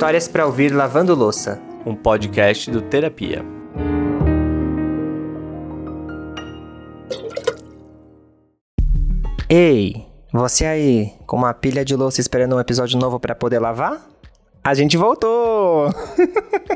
Histórias para ouvir lavando louça. Um podcast do Terapia. Ei, você aí, com uma pilha de louça esperando um episódio novo para poder lavar? A gente voltou!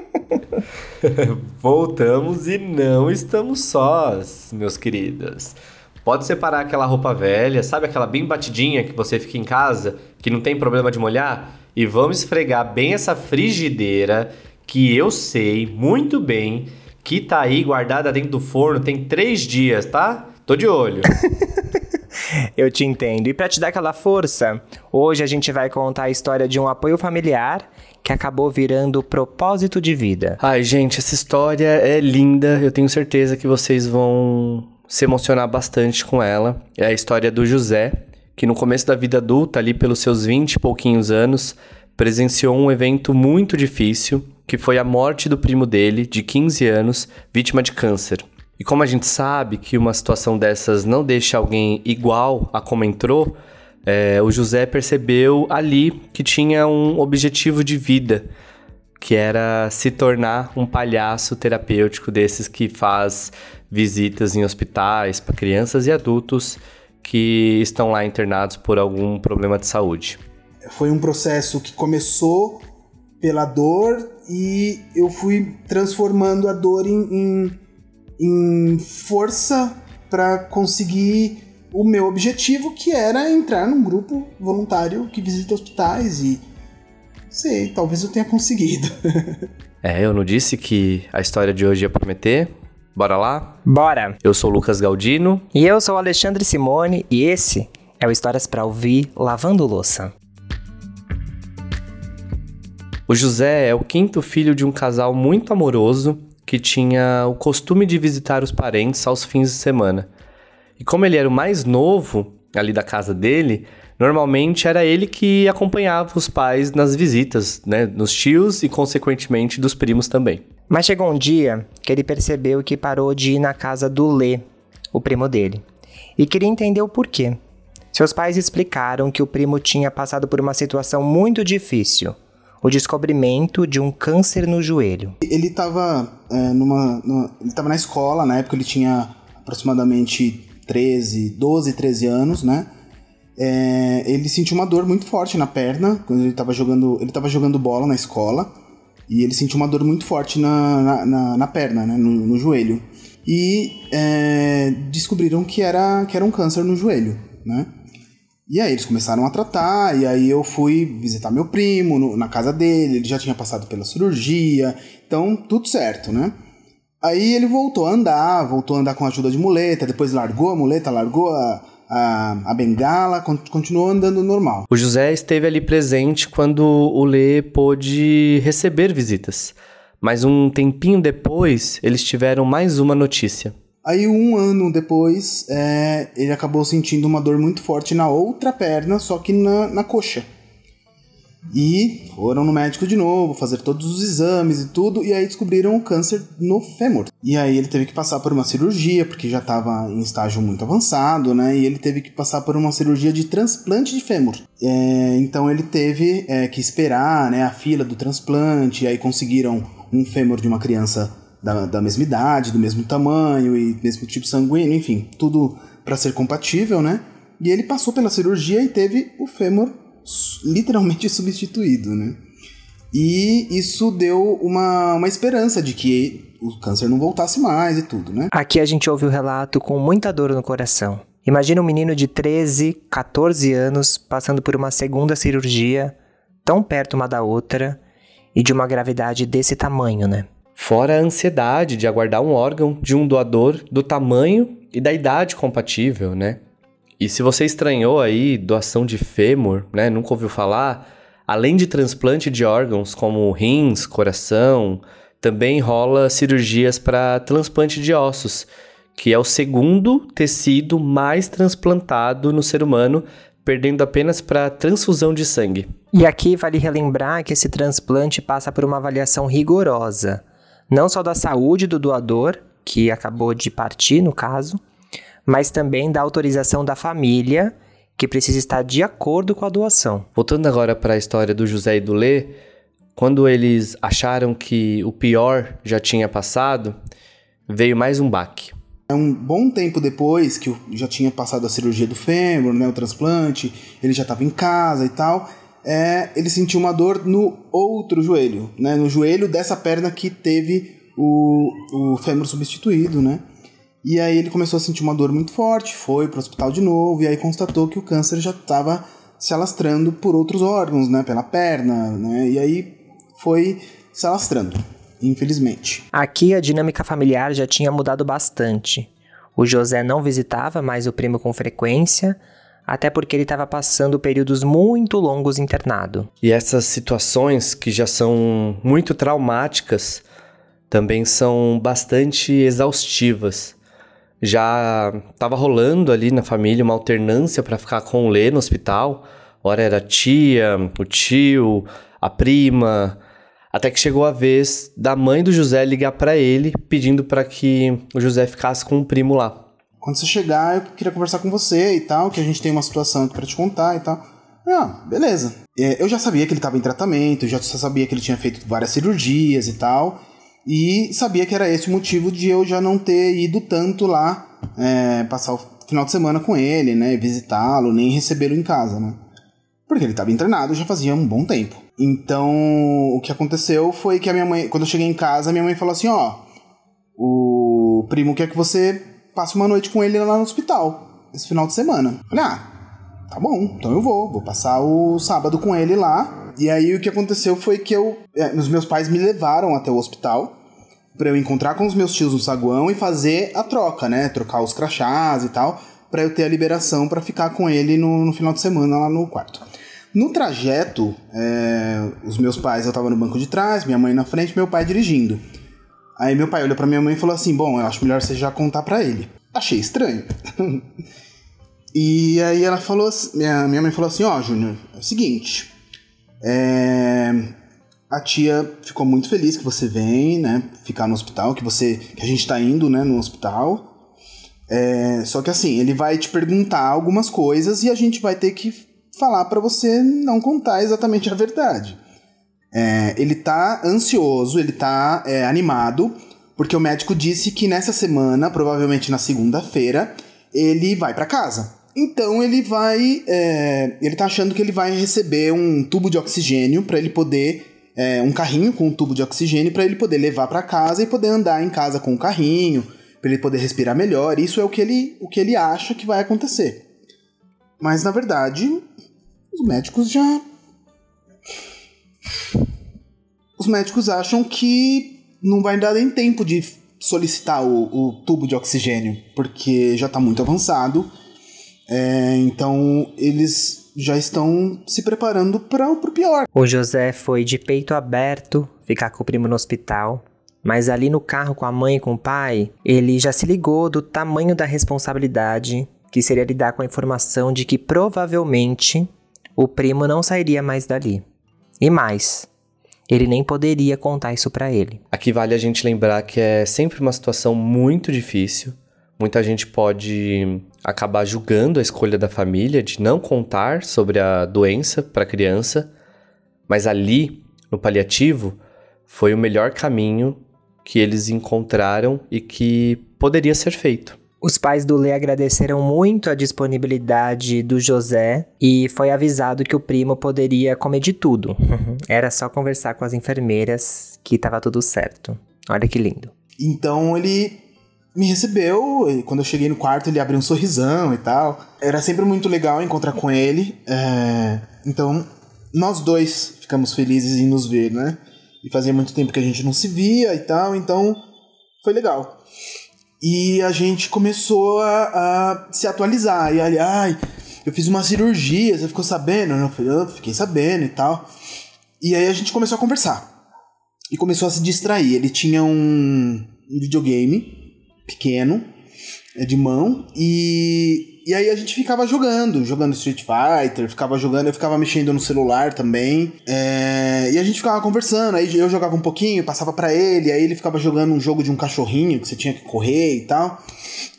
Voltamos e não estamos sós, meus queridos. Pode separar aquela roupa velha, sabe aquela bem batidinha que você fica em casa, que não tem problema de molhar? E vamos esfregar bem essa frigideira que eu sei muito bem que tá aí guardada dentro do forno tem três dias, tá? Tô de olho. Eu te entendo. E para te dar aquela força, hoje a gente vai contar a história de um apoio familiar que acabou virando propósito de vida. Ai, gente, essa história é linda. Eu tenho certeza que vocês vão se emocionar bastante com ela. É a história do José, que no começo da vida adulta, ali pelos seus 20 e pouquinhos anos, presenciou um evento muito difícil, que foi a morte do primo dele, de 15 anos, vítima de câncer. E como a gente sabe que uma situação dessas não deixa alguém igual a como entrou, é, o José percebeu ali que tinha um objetivo de vida, que era se tornar um palhaço terapêutico desses que faz visitas em hospitais para crianças e adultos que estão lá internados por algum problema de saúde. Foi um processo que começou pela dor e eu fui transformando a dor em, em em força para conseguir o meu objetivo, que era entrar num grupo voluntário que visita hospitais e sei, talvez eu tenha conseguido. é, eu não disse que a história de hoje ia prometer. Bora lá? Bora! Eu sou o Lucas Galdino. E eu sou o Alexandre Simone, e esse é o Histórias para Ouvir Lavando Louça. O José é o quinto filho de um casal muito amoroso que tinha o costume de visitar os parentes aos fins de semana. E como ele era o mais novo ali da casa dele, normalmente era ele que acompanhava os pais nas visitas, né, nos tios e consequentemente dos primos também. Mas chegou um dia que ele percebeu que parou de ir na casa do Lê, o primo dele, e queria entender o porquê. Seus pais explicaram que o primo tinha passado por uma situação muito difícil o descobrimento de um câncer no joelho. Ele estava é, numa, numa, na escola, na época ele tinha aproximadamente 13, 12, 13 anos, né? É, ele sentiu uma dor muito forte na perna quando ele estava jogando, ele estava jogando bola na escola e ele sentiu uma dor muito forte na, na, na, na perna, né? no, no joelho. E é, descobriram que era, que era um câncer no joelho, né? E aí eles começaram a tratar, e aí eu fui visitar meu primo no, na casa dele, ele já tinha passado pela cirurgia, então tudo certo, né? Aí ele voltou a andar, voltou a andar com a ajuda de muleta, depois largou a muleta, largou a, a, a, bengala, continuou andando normal. O José esteve ali presente quando o Lê pôde receber visitas. Mas um tempinho depois, eles tiveram mais uma notícia. Aí, um ano depois, é, ele acabou sentindo uma dor muito forte na outra perna, só que na, na coxa. E foram no médico de novo, fazer todos os exames e tudo, e aí descobriram o câncer no fêmur. E aí ele teve que passar por uma cirurgia, porque já estava em estágio muito avançado, né? E ele teve que passar por uma cirurgia de transplante de fêmur. É, então ele teve é, que esperar né, a fila do transplante, e aí conseguiram um fêmur de uma criança da, da mesma idade, do mesmo tamanho e mesmo tipo sanguíneo, enfim, tudo para ser compatível, né? E ele passou pela cirurgia e teve o fêmur literalmente substituído, né? E isso deu uma, uma esperança de que o câncer não voltasse mais e tudo, né? Aqui a gente ouve o relato com muita dor no coração. Imagina um menino de 13, 14 anos passando por uma segunda cirurgia, tão perto uma da outra, e de uma gravidade desse tamanho, né? Fora a ansiedade de aguardar um órgão de um doador do tamanho e da idade compatível, né? E se você estranhou aí doação de fêmur, né, nunca ouviu falar, além de transplante de órgãos como rins, coração, também rola cirurgias para transplante de ossos, que é o segundo tecido mais transplantado no ser humano, perdendo apenas para transfusão de sangue. E aqui vale relembrar que esse transplante passa por uma avaliação rigorosa não só da saúde do doador, que acabou de partir no caso, mas também da autorização da família, que precisa estar de acordo com a doação. Voltando agora para a história do José e do Lê, Quando eles acharam que o pior já tinha passado, veio mais um baque. É um bom tempo depois que eu já tinha passado a cirurgia do fêmur, né, o transplante, ele já estava em casa e tal. É, ele sentiu uma dor no outro joelho, né, no joelho dessa perna que teve o, o fêmur substituído, né? E aí ele começou a sentir uma dor muito forte, foi para o hospital de novo e aí constatou que o câncer já estava se alastrando por outros órgãos, né, pela perna, né? E aí foi se alastrando infelizmente. Aqui a dinâmica familiar já tinha mudado bastante. O José não visitava mais o primo com frequência, até porque ele estava passando períodos muito longos internado. E essas situações que já são muito traumáticas também são bastante exaustivas. Já estava rolando ali na família uma alternância para ficar com o Lê no hospital. Ora era a tia, o tio, a prima, até que chegou a vez da mãe do José ligar para ele pedindo para que o José ficasse com o primo lá. Quando você chegar, eu queria conversar com você e tal, que a gente tem uma situação aqui para te contar e tal. Ah, beleza. É, eu já sabia que ele estava em tratamento, já sabia que ele tinha feito várias cirurgias e tal, e sabia que era esse o motivo de eu já não ter ido tanto lá é, passar o final de semana com ele, né, visitá-lo, nem recebê-lo em casa, né. Porque ele estava internado já fazia um bom tempo. Então, o que aconteceu foi que a minha mãe, quando eu cheguei em casa, minha mãe falou assim: ó, o primo quer que você passe uma noite com ele lá no hospital, esse final de semana. Eu falei, ah, tá bom, então eu vou, vou passar o sábado com ele lá. E aí o que aconteceu foi que eu, é, os meus pais me levaram até o hospital para eu encontrar com os meus tios no saguão e fazer a troca, né? Trocar os crachás e tal, para eu ter a liberação para ficar com ele no, no final de semana lá no quarto. No trajeto, é, os meus pais, eu tava no banco de trás, minha mãe na frente, meu pai dirigindo. Aí meu pai olhou pra minha mãe e falou assim: Bom, eu acho melhor você já contar pra ele. Achei estranho. e aí ela falou, minha, minha mãe falou assim: Ó, oh, Júnior, é o seguinte. É, a tia ficou muito feliz que você vem, né? Ficar no hospital, que você. que a gente tá indo, né, no hospital. É, só que assim, ele vai te perguntar algumas coisas e a gente vai ter que falar para você não contar exatamente a verdade. É, ele tá ansioso, ele tá é, animado, porque o médico disse que nessa semana, provavelmente na segunda-feira, ele vai para casa. Então ele vai. É, ele tá achando que ele vai receber um tubo de oxigênio para ele poder. É, um carrinho com um tubo de oxigênio para ele poder levar para casa e poder andar em casa com o carrinho, para ele poder respirar melhor. Isso é o que ele, o que ele acha que vai acontecer. Mas na verdade, os médicos já. Os médicos acham que não vai dar nem tempo de solicitar o, o tubo de oxigênio, porque já está muito avançado. É, então eles já estão se preparando para o pior. O José foi de peito aberto ficar com o primo no hospital. Mas ali no carro com a mãe e com o pai, ele já se ligou do tamanho da responsabilidade que seria lidar com a informação de que provavelmente o primo não sairia mais dali. E mais, ele nem poderia contar isso para ele. Aqui vale a gente lembrar que é sempre uma situação muito difícil. Muita gente pode acabar julgando a escolha da família de não contar sobre a doença para a criança, mas ali, no paliativo, foi o melhor caminho que eles encontraram e que poderia ser feito. Os pais do Lê agradeceram muito a disponibilidade do José e foi avisado que o primo poderia comer de tudo. Era só conversar com as enfermeiras que estava tudo certo. Olha que lindo. Então ele me recebeu, quando eu cheguei no quarto ele abriu um sorrisão e tal. Era sempre muito legal encontrar com ele. É... Então nós dois ficamos felizes em nos ver, né? E fazia muito tempo que a gente não se via e tal, então foi legal. E a gente começou a, a se atualizar. E ali, ai, eu fiz uma cirurgia, você ficou sabendo? Eu falei, eu fiquei sabendo e tal. E aí a gente começou a conversar. E começou a se distrair. Ele tinha um videogame pequeno, é de mão, e e aí a gente ficava jogando, jogando Street Fighter, ficava jogando, eu ficava mexendo no celular também. É, e a gente ficava conversando, aí eu jogava um pouquinho, passava para ele, aí ele ficava jogando um jogo de um cachorrinho que você tinha que correr e tal.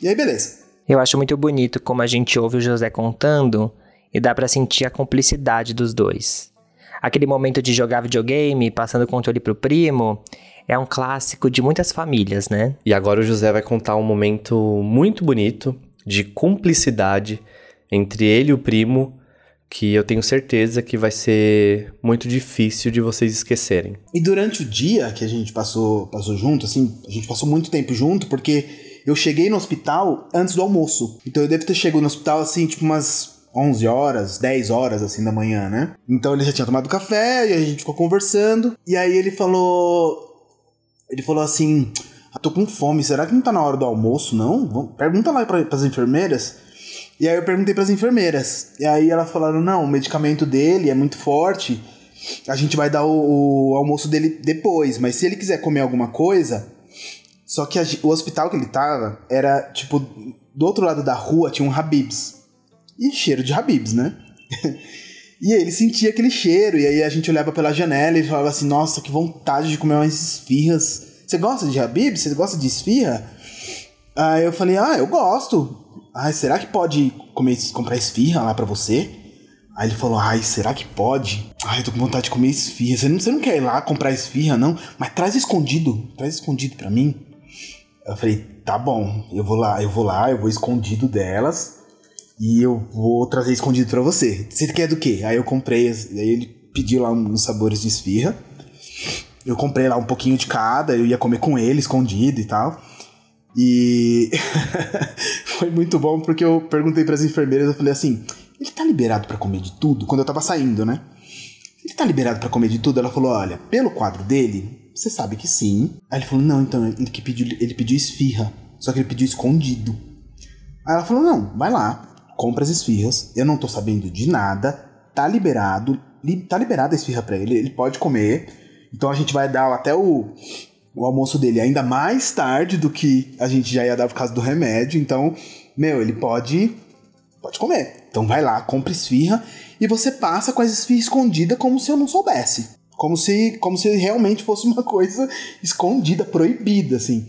E aí beleza. Eu acho muito bonito como a gente ouve o José contando e dá para sentir a cumplicidade dos dois. Aquele momento de jogar videogame, passando o controle pro primo, é um clássico de muitas famílias, né? E agora o José vai contar um momento muito bonito de cumplicidade entre ele e o primo, que eu tenho certeza que vai ser muito difícil de vocês esquecerem. E durante o dia que a gente passou, passou junto, assim, a gente passou muito tempo junto, porque eu cheguei no hospital antes do almoço. Então eu devo ter chegado no hospital, assim, tipo umas 11 horas, 10 horas assim da manhã, né? Então ele já tinha tomado café e a gente ficou conversando. E aí ele falou. Ele falou assim: ah, tô com fome, será que não tá na hora do almoço, não? Pergunta lá pra, pras enfermeiras. E aí eu perguntei pras enfermeiras. E aí elas falaram: não, o medicamento dele é muito forte. A gente vai dar o, o almoço dele depois, mas se ele quiser comer alguma coisa. Só que a, o hospital que ele tava era, tipo, do outro lado da rua tinha um Habibs e cheiro de Habibs, né? e ele sentia aquele cheiro, e aí a gente olhava pela janela e falava assim: Nossa, que vontade de comer umas esfirras. Você gosta de Habibs? Você gosta de esfirra? Aí eu falei: Ah, eu gosto. Ai, será que pode comer, comprar esfirra lá pra você? Aí ele falou: Ai, será que pode? Ai, eu tô com vontade de comer esfirra. Você não, você não quer ir lá comprar esfirra, não? Mas traz escondido. Traz escondido pra mim. Eu falei: Tá bom, eu vou lá, eu vou lá, eu vou escondido delas. E eu vou trazer escondido para você. Você quer do quê? Aí eu comprei, aí ele pediu lá uns sabores de esfirra. Eu comprei lá um pouquinho de cada, eu ia comer com ele, escondido e tal. E foi muito bom porque eu perguntei para as enfermeiras, eu falei assim: "Ele tá liberado para comer de tudo?" Quando eu tava saindo, né? Ele tá liberado para comer de tudo? Ela falou: "Olha, pelo quadro dele, você sabe que sim". Aí ele falou: "Não, então ele que pediu, ele pediu esfirra, só que ele pediu escondido". Aí ela falou: "Não, vai lá, compra as esfirras, eu não tô sabendo de nada, tá liberado, li, tá liberada a esfirra pra ele, ele pode comer. Então a gente vai dar até o, o almoço dele ainda mais tarde do que a gente já ia dar por causa do remédio. Então, meu, ele pode pode comer. Então vai lá, compra esfirra e você passa com as esfirras escondidas como se eu não soubesse. Como se, como se realmente fosse uma coisa escondida, proibida, assim.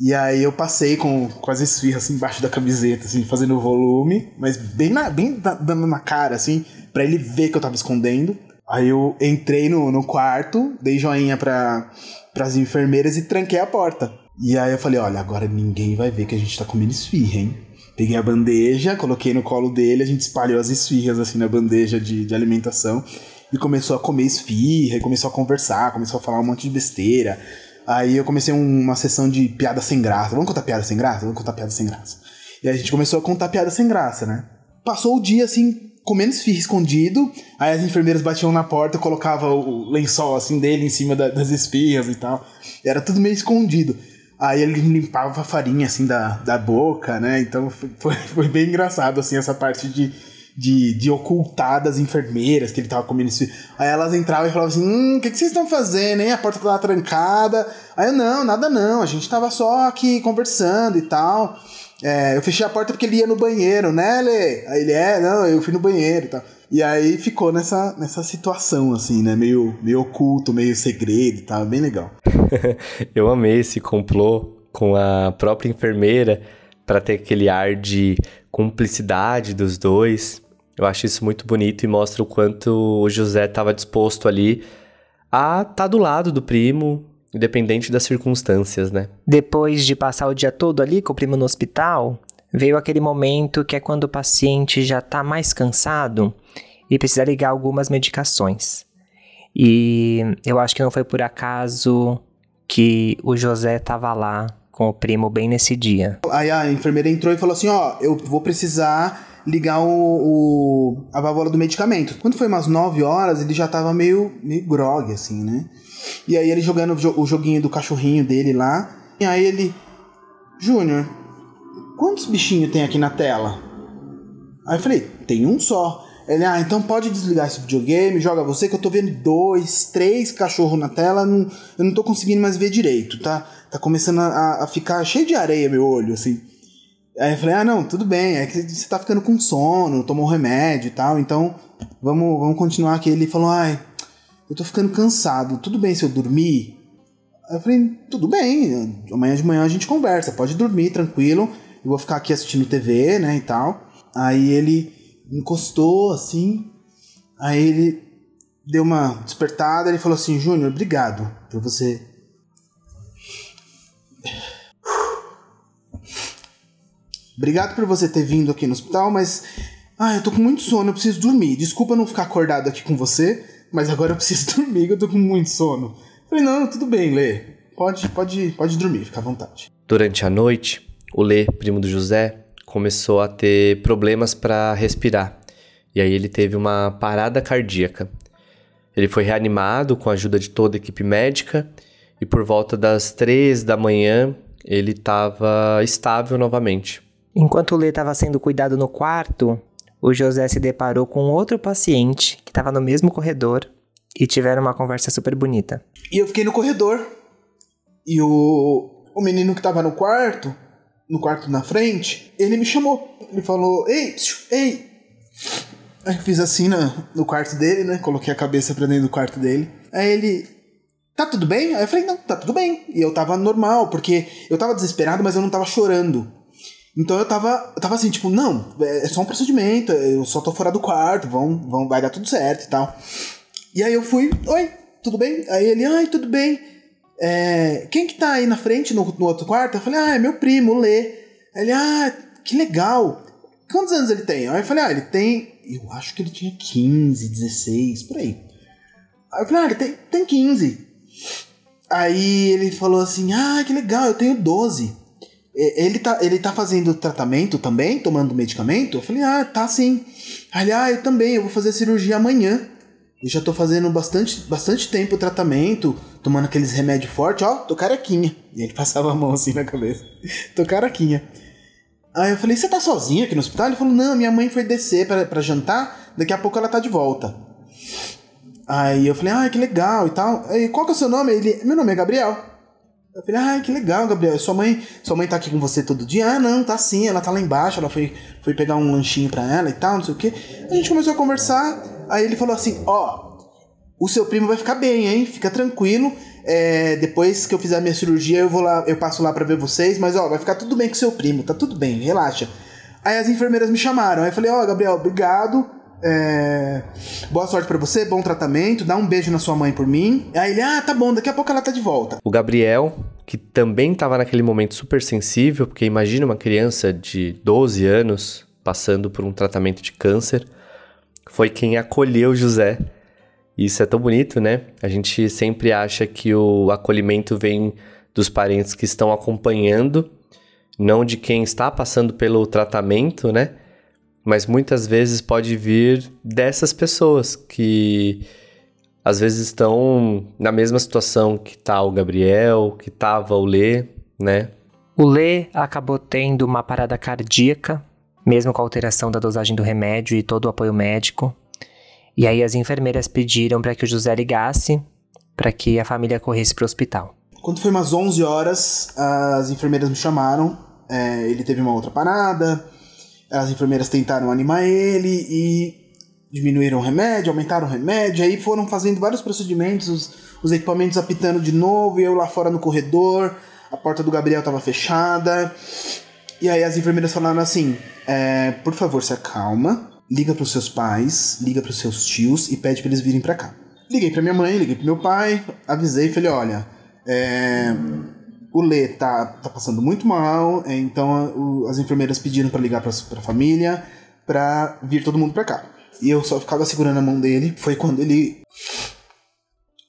E aí eu passei com, com as esfirras assim, embaixo da camiseta, assim, fazendo volume, mas bem, na, bem dando na cara, assim, para ele ver que eu tava escondendo. Aí eu entrei no, no quarto, dei joinha pra, pras enfermeiras e tranquei a porta. E aí eu falei, olha, agora ninguém vai ver que a gente tá comendo esfirra, hein? Peguei a bandeja, coloquei no colo dele, a gente espalhou as esfirras assim na bandeja de, de alimentação e começou a comer esfirra, e começou a conversar, começou a falar um monte de besteira. Aí eu comecei uma sessão de piada sem graça. Vamos contar piada sem graça? Vamos contar piada sem graça. E a gente começou a contar piada sem graça, né? Passou o dia assim, comendo esfirra escondido. Aí as enfermeiras batiam na porta, colocava o lençol assim dele em cima da, das esfirras e tal. E era tudo meio escondido. Aí ele limpava a farinha assim da, da boca, né? Então foi, foi bem engraçado assim essa parte de de, de ocultar das enfermeiras que ele tava comendo esse. Aí elas entravam e falavam assim: hum, o que, que vocês estão fazendo, hein? A porta tava trancada. Aí eu, não, nada não, a gente tava só aqui conversando e tal. É, eu fechei a porta porque ele ia no banheiro, né, Lê? Aí ele, é, não, eu fui no banheiro e tal. E aí ficou nessa, nessa situação, assim, né? Meio, meio oculto, meio segredo e tal, bem legal. eu amei esse complô com a própria enfermeira para ter aquele ar de cumplicidade dos dois. Eu acho isso muito bonito e mostra o quanto o José estava disposto ali a estar tá do lado do primo, independente das circunstâncias, né? Depois de passar o dia todo ali com o primo no hospital, veio aquele momento que é quando o paciente já está mais cansado e precisa ligar algumas medicações. E eu acho que não foi por acaso que o José estava lá com o primo bem nesse dia. Aí a enfermeira entrou e falou assim: Ó, eu vou precisar ligar o, o, a válvula do medicamento. Quando foi umas 9 horas, ele já tava meio, meio grog, assim, né? E aí ele jogando o joguinho do cachorrinho dele lá. E aí ele. Júnior, quantos bichinhos tem aqui na tela? Aí eu falei, tem um só. Ele, ah, então pode desligar esse videogame, joga você, que eu tô vendo dois, três cachorros na tela, não, eu não tô conseguindo mais ver direito, tá? Tá começando a, a ficar cheio de areia meu olho, assim. Aí eu falei, ah, não, tudo bem, é que você tá ficando com sono, tomou remédio e tal, então vamos, vamos continuar aqui. Ele falou, ai, eu tô ficando cansado, tudo bem se eu dormir? Aí eu falei, tudo bem, amanhã de manhã a gente conversa, pode dormir, tranquilo, eu vou ficar aqui assistindo TV, né, e tal. Aí ele encostou assim, aí ele deu uma despertada, ele falou assim: Júnior, obrigado por você. Obrigado por você ter vindo aqui no hospital, mas. Ah, eu tô com muito sono, eu preciso dormir. Desculpa não ficar acordado aqui com você, mas agora eu preciso dormir, eu tô com muito sono. falei, não, tudo bem, Lê. Pode, pode, pode dormir, fica à vontade. Durante a noite, o Lê, primo do José, começou a ter problemas para respirar. E aí ele teve uma parada cardíaca. Ele foi reanimado com a ajuda de toda a equipe médica e por volta das três da manhã ele estava estável novamente. Enquanto o Lê estava sendo cuidado no quarto, o José se deparou com outro paciente que estava no mesmo corredor e tiveram uma conversa super bonita. E eu fiquei no corredor e o, o menino que estava no quarto, no quarto na frente, ele me chamou. Ele falou: Ei, ei, Aí eu fiz assim no, no quarto dele, né? Coloquei a cabeça pra dentro do quarto dele. Aí ele. Tá tudo bem? Aí eu falei, não, tá tudo bem. E eu tava normal, porque eu tava desesperado, mas eu não tava chorando. Então eu tava, eu tava assim, tipo, não, é só um procedimento, eu só tô fora do quarto, vão, vão, vai dar tudo certo e tal. E aí eu fui, oi, tudo bem? Aí ele, ai, tudo bem. É, quem que tá aí na frente, no, no outro quarto? Eu falei, ah, é meu primo, o Lê. Aí ele, ah, que legal. Quantos anos ele tem? Aí eu falei, ah, ele tem eu acho que ele tinha 15, 16, por aí. Aí eu falei, ah, ele tem, tem 15. Aí ele falou assim: Ah, que legal, eu tenho 12. Ele tá, ele tá fazendo tratamento também, tomando medicamento? Eu falei, ah, tá sim. Aí ah, eu também, eu vou fazer cirurgia amanhã. Eu já tô fazendo bastante, bastante tempo o tratamento, tomando aqueles remédios fortes, ó, tô carequinha. E ele passava a mão assim na cabeça. tô carequinha. Aí eu falei, você tá sozinho aqui no hospital? Ele falou, não, minha mãe foi descer para jantar, daqui a pouco ela tá de volta. Aí eu falei, ah, que legal e tal. Aí, qual que é o seu nome? Ele, meu nome é Gabriel. Eu falei, ah, que legal, Gabriel. Sua mãe, sua mãe tá aqui com você todo dia? Ah, não, tá sim, ela tá lá embaixo, ela foi, foi pegar um lanchinho pra ela e tal, não sei o quê. A gente começou a conversar, aí ele falou assim, ó, oh, o seu primo vai ficar bem, hein? Fica tranquilo. É, depois que eu fizer a minha cirurgia, eu vou lá, eu passo lá para ver vocês, mas ó, vai ficar tudo bem com seu primo, tá tudo bem, relaxa. Aí as enfermeiras me chamaram, aí eu falei, ó, oh, Gabriel, obrigado. É... Boa sorte para você, bom tratamento, dá um beijo na sua mãe por mim. Aí ele, ah, tá bom, daqui a pouco ela tá de volta. O Gabriel, que também tava naquele momento super sensível, porque imagina uma criança de 12 anos passando por um tratamento de câncer, foi quem acolheu José isso é tão bonito, né? A gente sempre acha que o acolhimento vem dos parentes que estão acompanhando, não de quem está passando pelo tratamento, né? Mas muitas vezes pode vir dessas pessoas que às vezes estão na mesma situação que tá o Gabriel, que tava o Lê, né? O Lê acabou tendo uma parada cardíaca, mesmo com a alteração da dosagem do remédio e todo o apoio médico. E aí as enfermeiras pediram para que o José ligasse para que a família corresse para o hospital. Quando foi umas 11 horas, as enfermeiras me chamaram. É, ele teve uma outra parada. As enfermeiras tentaram animar ele e diminuíram o remédio, aumentaram o remédio. Aí foram fazendo vários procedimentos, os, os equipamentos apitando de novo. E eu lá fora no corredor, a porta do Gabriel estava fechada. E aí as enfermeiras falaram assim: é, por favor, se acalma liga para os seus pais, liga para os seus tios e pede para eles virem para cá. Liguei para minha mãe, liguei para meu pai, avisei e falei: olha, é, o Lê tá, tá passando muito mal, é, então o, as enfermeiras pediram para ligar para a família para vir todo mundo para cá. E eu só ficava segurando a mão dele. Foi quando ele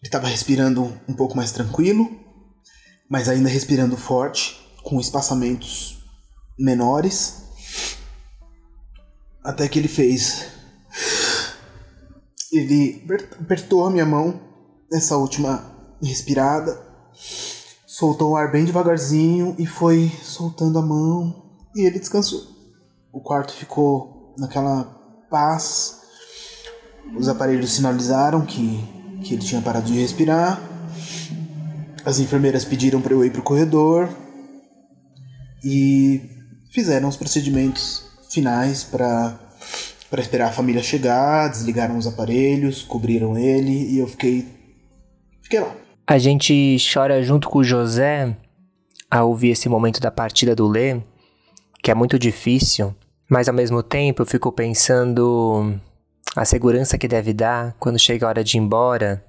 estava respirando um pouco mais tranquilo, mas ainda respirando forte, com espaçamentos menores. Até que ele fez. Ele apertou a minha mão nessa última respirada, soltou o ar bem devagarzinho e foi soltando a mão e ele descansou. O quarto ficou naquela paz. Os aparelhos sinalizaram que, que ele tinha parado de respirar. As enfermeiras pediram para eu ir pro corredor e fizeram os procedimentos finais para para esperar a família chegar, desligaram os aparelhos, cobriram ele e eu fiquei fiquei lá. A gente chora junto com o José a ouvir esse momento da partida do Lê, que é muito difícil, mas ao mesmo tempo eu fico pensando a segurança que deve dar quando chega a hora de ir embora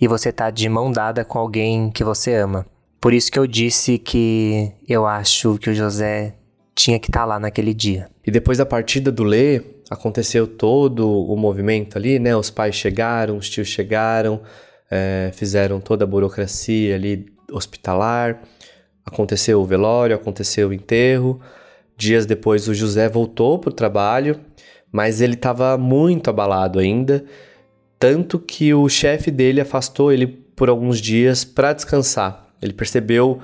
e você tá de mão dada com alguém que você ama. Por isso que eu disse que eu acho que o José tinha que estar tá lá naquele dia. E depois da partida do Lê, aconteceu todo o movimento ali, né? Os pais chegaram, os tios chegaram, é, fizeram toda a burocracia ali hospitalar, aconteceu o velório, aconteceu o enterro. Dias depois o José voltou para o trabalho, mas ele estava muito abalado ainda, tanto que o chefe dele afastou ele por alguns dias para descansar. Ele percebeu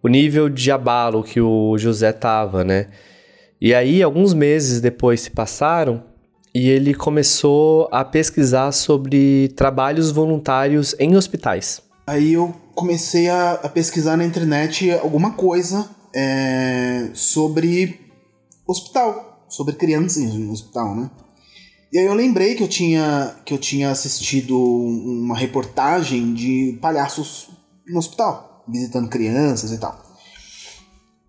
o nível de abalo que o José estava, né? E aí, alguns meses depois se passaram e ele começou a pesquisar sobre trabalhos voluntários em hospitais. Aí eu comecei a, a pesquisar na internet alguma coisa é, sobre hospital, sobre crianças no hospital, né? E aí eu lembrei que eu tinha, que eu tinha assistido uma reportagem de palhaços no hospital, visitando crianças e tal.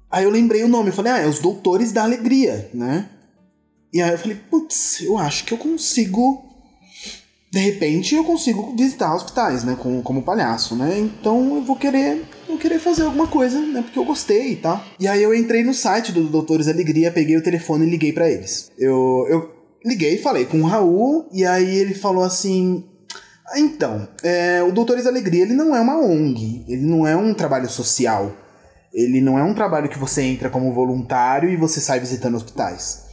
Aí eu lembrei o nome, eu falei, ah, é os Doutores da Alegria, né? E aí eu falei, putz, eu acho que eu consigo. De repente eu consigo visitar hospitais, né? Como, como palhaço, né? Então eu vou querer. Vou querer fazer alguma coisa, né? Porque eu gostei e tal. E aí eu entrei no site do Doutores Alegria, peguei o telefone e liguei para eles. Eu, eu liguei, falei com o Raul, e aí ele falou assim. Ah, então, é, o Doutores Alegria ele não é uma ONG, ele não é um trabalho social. Ele não é um trabalho que você entra como voluntário e você sai visitando hospitais.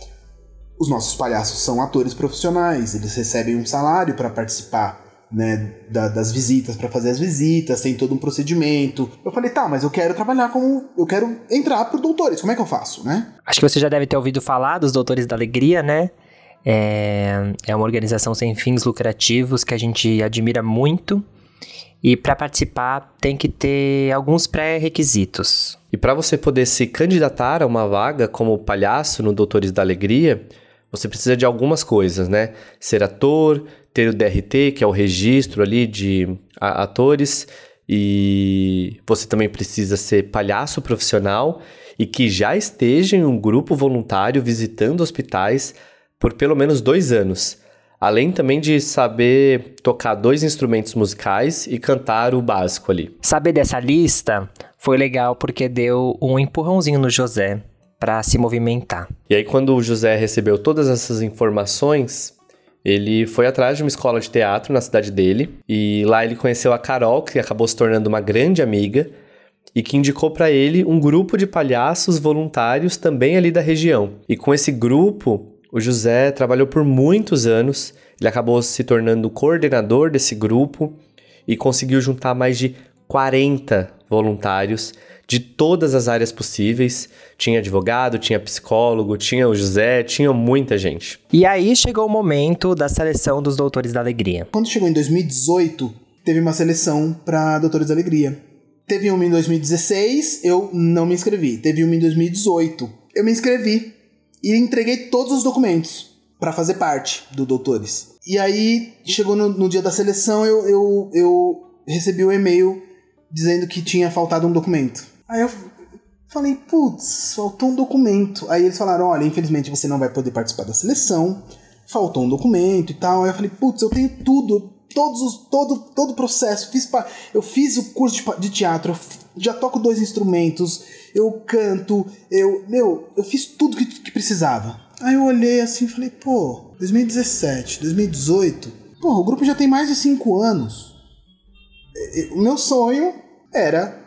Os nossos palhaços são atores profissionais, eles recebem um salário para participar né, da, das visitas, para fazer as visitas, tem todo um procedimento. Eu falei, tá, mas eu quero trabalhar como. Eu quero entrar pro Doutores, como é que eu faço, né? Acho que você já deve ter ouvido falar dos Doutores da Alegria, né? É, é uma organização sem fins lucrativos que a gente admira muito e para participar tem que ter alguns pré-requisitos. E para você poder se candidatar a uma vaga como palhaço no Doutores da Alegria, você precisa de algumas coisas, né? Ser ator, ter o DRT, que é o registro ali de atores, e você também precisa ser palhaço profissional e que já esteja em um grupo voluntário visitando hospitais por pelo menos dois anos. Além também de saber tocar dois instrumentos musicais e cantar o básico ali. Saber dessa lista foi legal porque deu um empurrãozinho no José para se movimentar. E aí quando o José recebeu todas essas informações, ele foi atrás de uma escola de teatro na cidade dele e lá ele conheceu a Carol, que acabou se tornando uma grande amiga e que indicou para ele um grupo de palhaços voluntários também ali da região. E com esse grupo, o José trabalhou por muitos anos, ele acabou se tornando coordenador desse grupo e conseguiu juntar mais de 40 voluntários de todas as áreas possíveis. Tinha advogado, tinha psicólogo, tinha o José, tinha muita gente. E aí chegou o momento da seleção dos Doutores da Alegria. Quando chegou em 2018, teve uma seleção para Doutores da Alegria. Teve uma em 2016, eu não me inscrevi. Teve uma em 2018. Eu me inscrevi e entreguei todos os documentos para fazer parte do Doutores. E aí, chegou no, no dia da seleção, eu, eu, eu recebi o um e-mail dizendo que tinha faltado um documento. Aí eu falei, putz, faltou um documento. Aí eles falaram, olha, infelizmente você não vai poder participar da seleção, faltou um documento e tal. Aí eu falei, putz, eu tenho tudo, todos os, todo, todo o processo. Fiz eu fiz o curso de, de teatro, já toco dois instrumentos, eu canto, eu. Meu, eu fiz tudo que, que precisava. Aí eu olhei assim e falei, pô, 2017, 2018, pô, o grupo já tem mais de cinco anos. O meu sonho era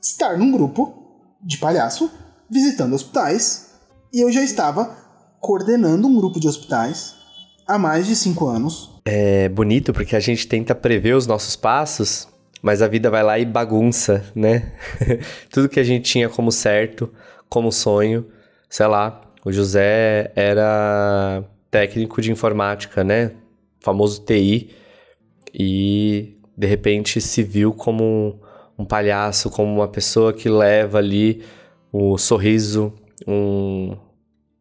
estar num grupo de palhaço visitando hospitais e eu já estava coordenando um grupo de hospitais há mais de cinco anos é bonito porque a gente tenta prever os nossos passos, mas a vida vai lá e bagunça, né? Tudo que a gente tinha como certo, como sonho, sei lá, o José era técnico de informática, né? famoso TI, e de repente se viu como um, palhaço, como uma pessoa que leva ali o sorriso, um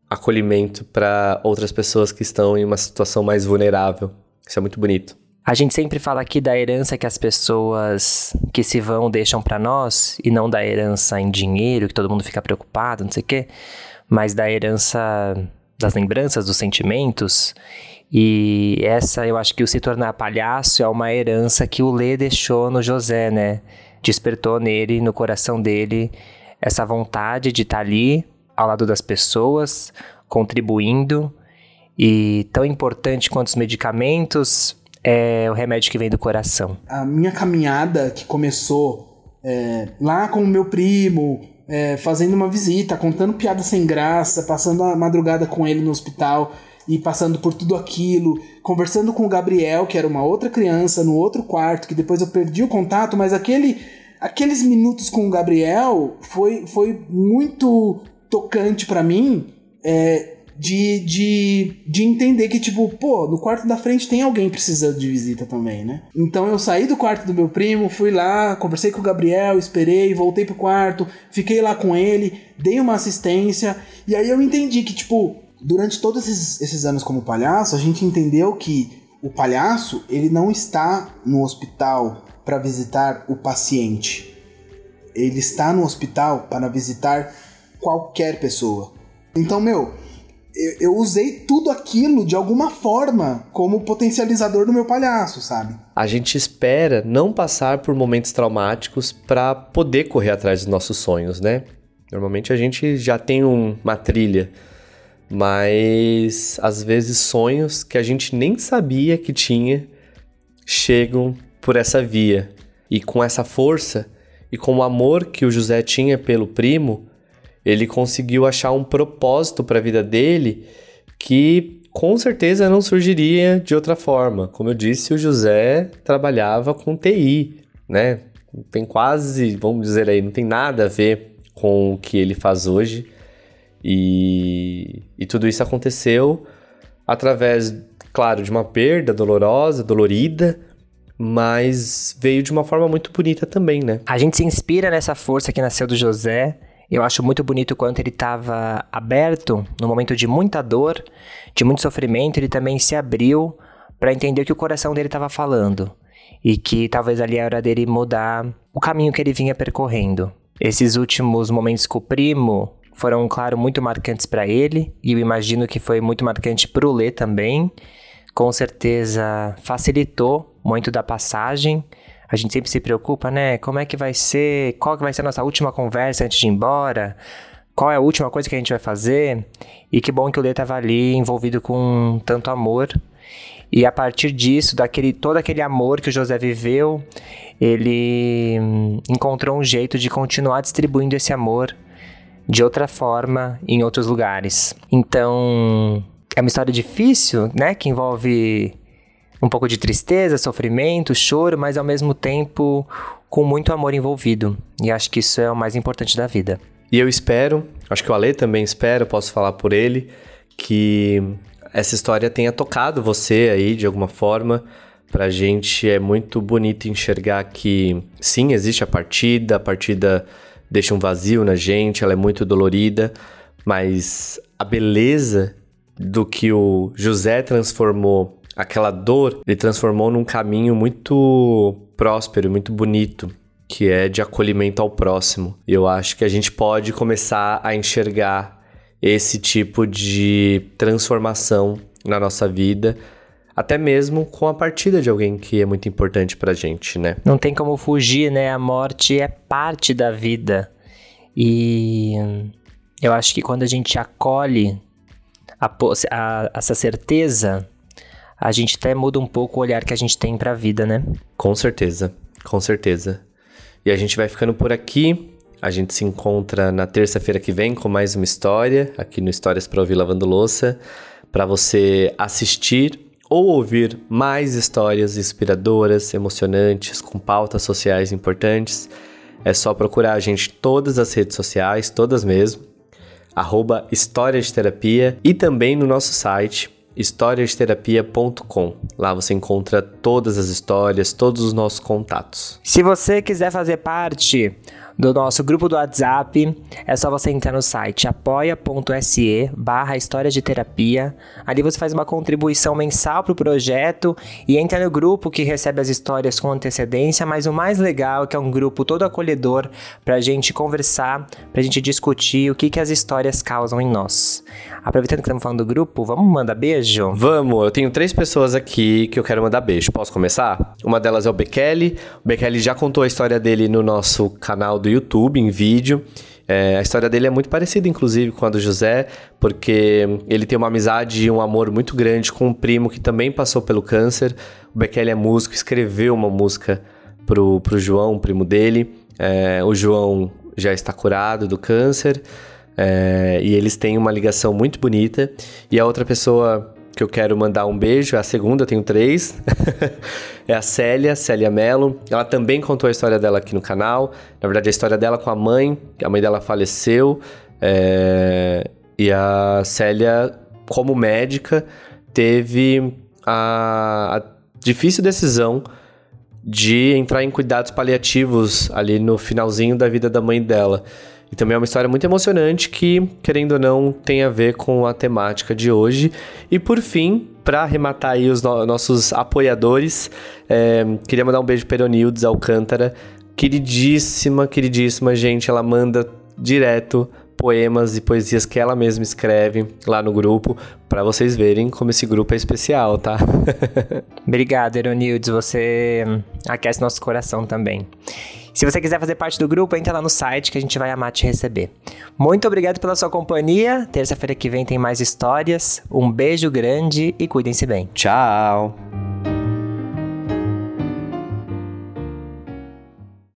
acolhimento para outras pessoas que estão em uma situação mais vulnerável. Isso é muito bonito. A gente sempre fala aqui da herança que as pessoas que se vão deixam para nós, e não da herança em dinheiro, que todo mundo fica preocupado, não sei o quê, mas da herança das lembranças, dos sentimentos. E essa, eu acho que o se tornar palhaço é uma herança que o Lê deixou no José, né? Despertou nele, no coração dele, essa vontade de estar tá ali, ao lado das pessoas, contribuindo. E tão importante quanto os medicamentos é o remédio que vem do coração. A minha caminhada que começou é, lá com o meu primo, é, fazendo uma visita, contando piada sem graça, passando a madrugada com ele no hospital e passando por tudo aquilo, conversando com o Gabriel, que era uma outra criança, no outro quarto, que depois eu perdi o contato, mas aquele, aqueles minutos com o Gabriel foi, foi muito tocante para mim. É, de, de, de entender que, tipo, pô, no quarto da frente tem alguém precisando de visita também, né? Então eu saí do quarto do meu primo, fui lá, conversei com o Gabriel, esperei, voltei pro quarto, fiquei lá com ele, dei uma assistência, e aí eu entendi que, tipo, durante todos esses, esses anos como palhaço, a gente entendeu que o palhaço, ele não está no hospital para visitar o paciente. Ele está no hospital para visitar qualquer pessoa. Então, meu, eu, eu, usei tudo aquilo de alguma forma como potencializador do meu palhaço, sabe? A gente espera não passar por momentos traumáticos para poder correr atrás dos nossos sonhos, né? Normalmente a gente já tem um, uma trilha, mas às vezes sonhos que a gente nem sabia que tinha chegam por essa via. E com essa força e com o amor que o José tinha pelo primo, ele conseguiu achar um propósito para a vida dele que com certeza não surgiria de outra forma. Como eu disse, o José trabalhava com TI, né? Tem quase, vamos dizer aí, não tem nada a ver com o que ele faz hoje. E, e tudo isso aconteceu através, claro, de uma perda dolorosa, dolorida, mas veio de uma forma muito bonita também, né? A gente se inspira nessa força que nasceu do José eu acho muito bonito quanto ele estava aberto no momento de muita dor, de muito sofrimento, ele também se abriu para entender o que o coração dele estava falando e que talvez ali era dele mudar o caminho que ele vinha percorrendo. Esses últimos momentos com o primo foram, claro, muito marcantes para ele e eu imagino que foi muito marcante para o Lê também. Com certeza facilitou muito da passagem a gente sempre se preocupa, né? Como é que vai ser? Qual que vai ser a nossa última conversa antes de ir embora? Qual é a última coisa que a gente vai fazer? E que bom que o Lê estava ali envolvido com tanto amor. E a partir disso, daquele todo aquele amor que o José viveu, ele hum, encontrou um jeito de continuar distribuindo esse amor de outra forma em outros lugares. Então, é uma história difícil, né, que envolve um pouco de tristeza, sofrimento, choro, mas ao mesmo tempo com muito amor envolvido. E acho que isso é o mais importante da vida. E eu espero, acho que o Ale também espera, posso falar por ele, que essa história tenha tocado você aí de alguma forma. Pra gente é muito bonito enxergar que sim, existe a partida, a partida deixa um vazio na gente, ela é muito dolorida, mas a beleza do que o José transformou aquela dor, ele transformou num caminho muito próspero, muito bonito, que é de acolhimento ao próximo. Eu acho que a gente pode começar a enxergar esse tipo de transformação na nossa vida, até mesmo com a partida de alguém que é muito importante pra gente, né? Não tem como fugir, né? A morte é parte da vida. E eu acho que quando a gente acolhe a, a, essa certeza a gente até muda um pouco o olhar que a gente tem para a vida, né? Com certeza, com certeza. E a gente vai ficando por aqui. A gente se encontra na terça-feira que vem com mais uma história aqui no Histórias para ouvir lavando louça, para você assistir ou ouvir mais histórias inspiradoras, emocionantes, com pautas sociais importantes. É só procurar a gente todas as redes sociais, todas mesmo, arroba História de Terapia e também no nosso site historiasterapia.com. Lá você encontra todas as histórias, todos os nossos contatos. Se você quiser fazer parte do nosso grupo do WhatsApp. É só você entrar no site apoia.se barra história de terapia. Ali você faz uma contribuição mensal para o projeto e entra no grupo que recebe as histórias com antecedência, mas o mais legal é que é um grupo todo acolhedor para a gente conversar, para a gente discutir o que, que as histórias causam em nós. Aproveitando que estamos falando do grupo, vamos mandar beijo? Vamos, eu tenho três pessoas aqui que eu quero mandar beijo. Posso começar? Uma delas é o Bekele. O Bekele já contou a história dele no nosso canal do YouTube, em vídeo. É, a história dele é muito parecida, inclusive, com a do José, porque ele tem uma amizade e um amor muito grande com um primo que também passou pelo câncer. O Bekele é músico, escreveu uma música pro, pro João, o primo dele. É, o João já está curado do câncer. É, e eles têm uma ligação muito bonita. E a outra pessoa que eu quero mandar um beijo, é a segunda, eu tenho três. é a Célia, Célia Mello. Ela também contou a história dela aqui no canal. Na verdade, a história dela com a mãe, a mãe dela faleceu. É, e a Célia, como médica, teve a, a difícil decisão de entrar em cuidados paliativos ali no finalzinho da vida da mãe dela. E também é uma história muito emocionante que, querendo ou não, tem a ver com a temática de hoje. E por fim, para arrematar aí os no nossos apoiadores, é, queria mandar um beijo para Eronildes Alcântara. Queridíssima, queridíssima gente, ela manda direto poemas e poesias que ela mesma escreve lá no grupo, para vocês verem como esse grupo é especial, tá? Obrigado, Eronildes, você aquece nosso coração também. Se você quiser fazer parte do grupo, entra lá no site que a gente vai amar te receber. Muito obrigado pela sua companhia. Terça-feira que vem tem mais histórias. Um beijo grande e cuidem-se bem. Tchau!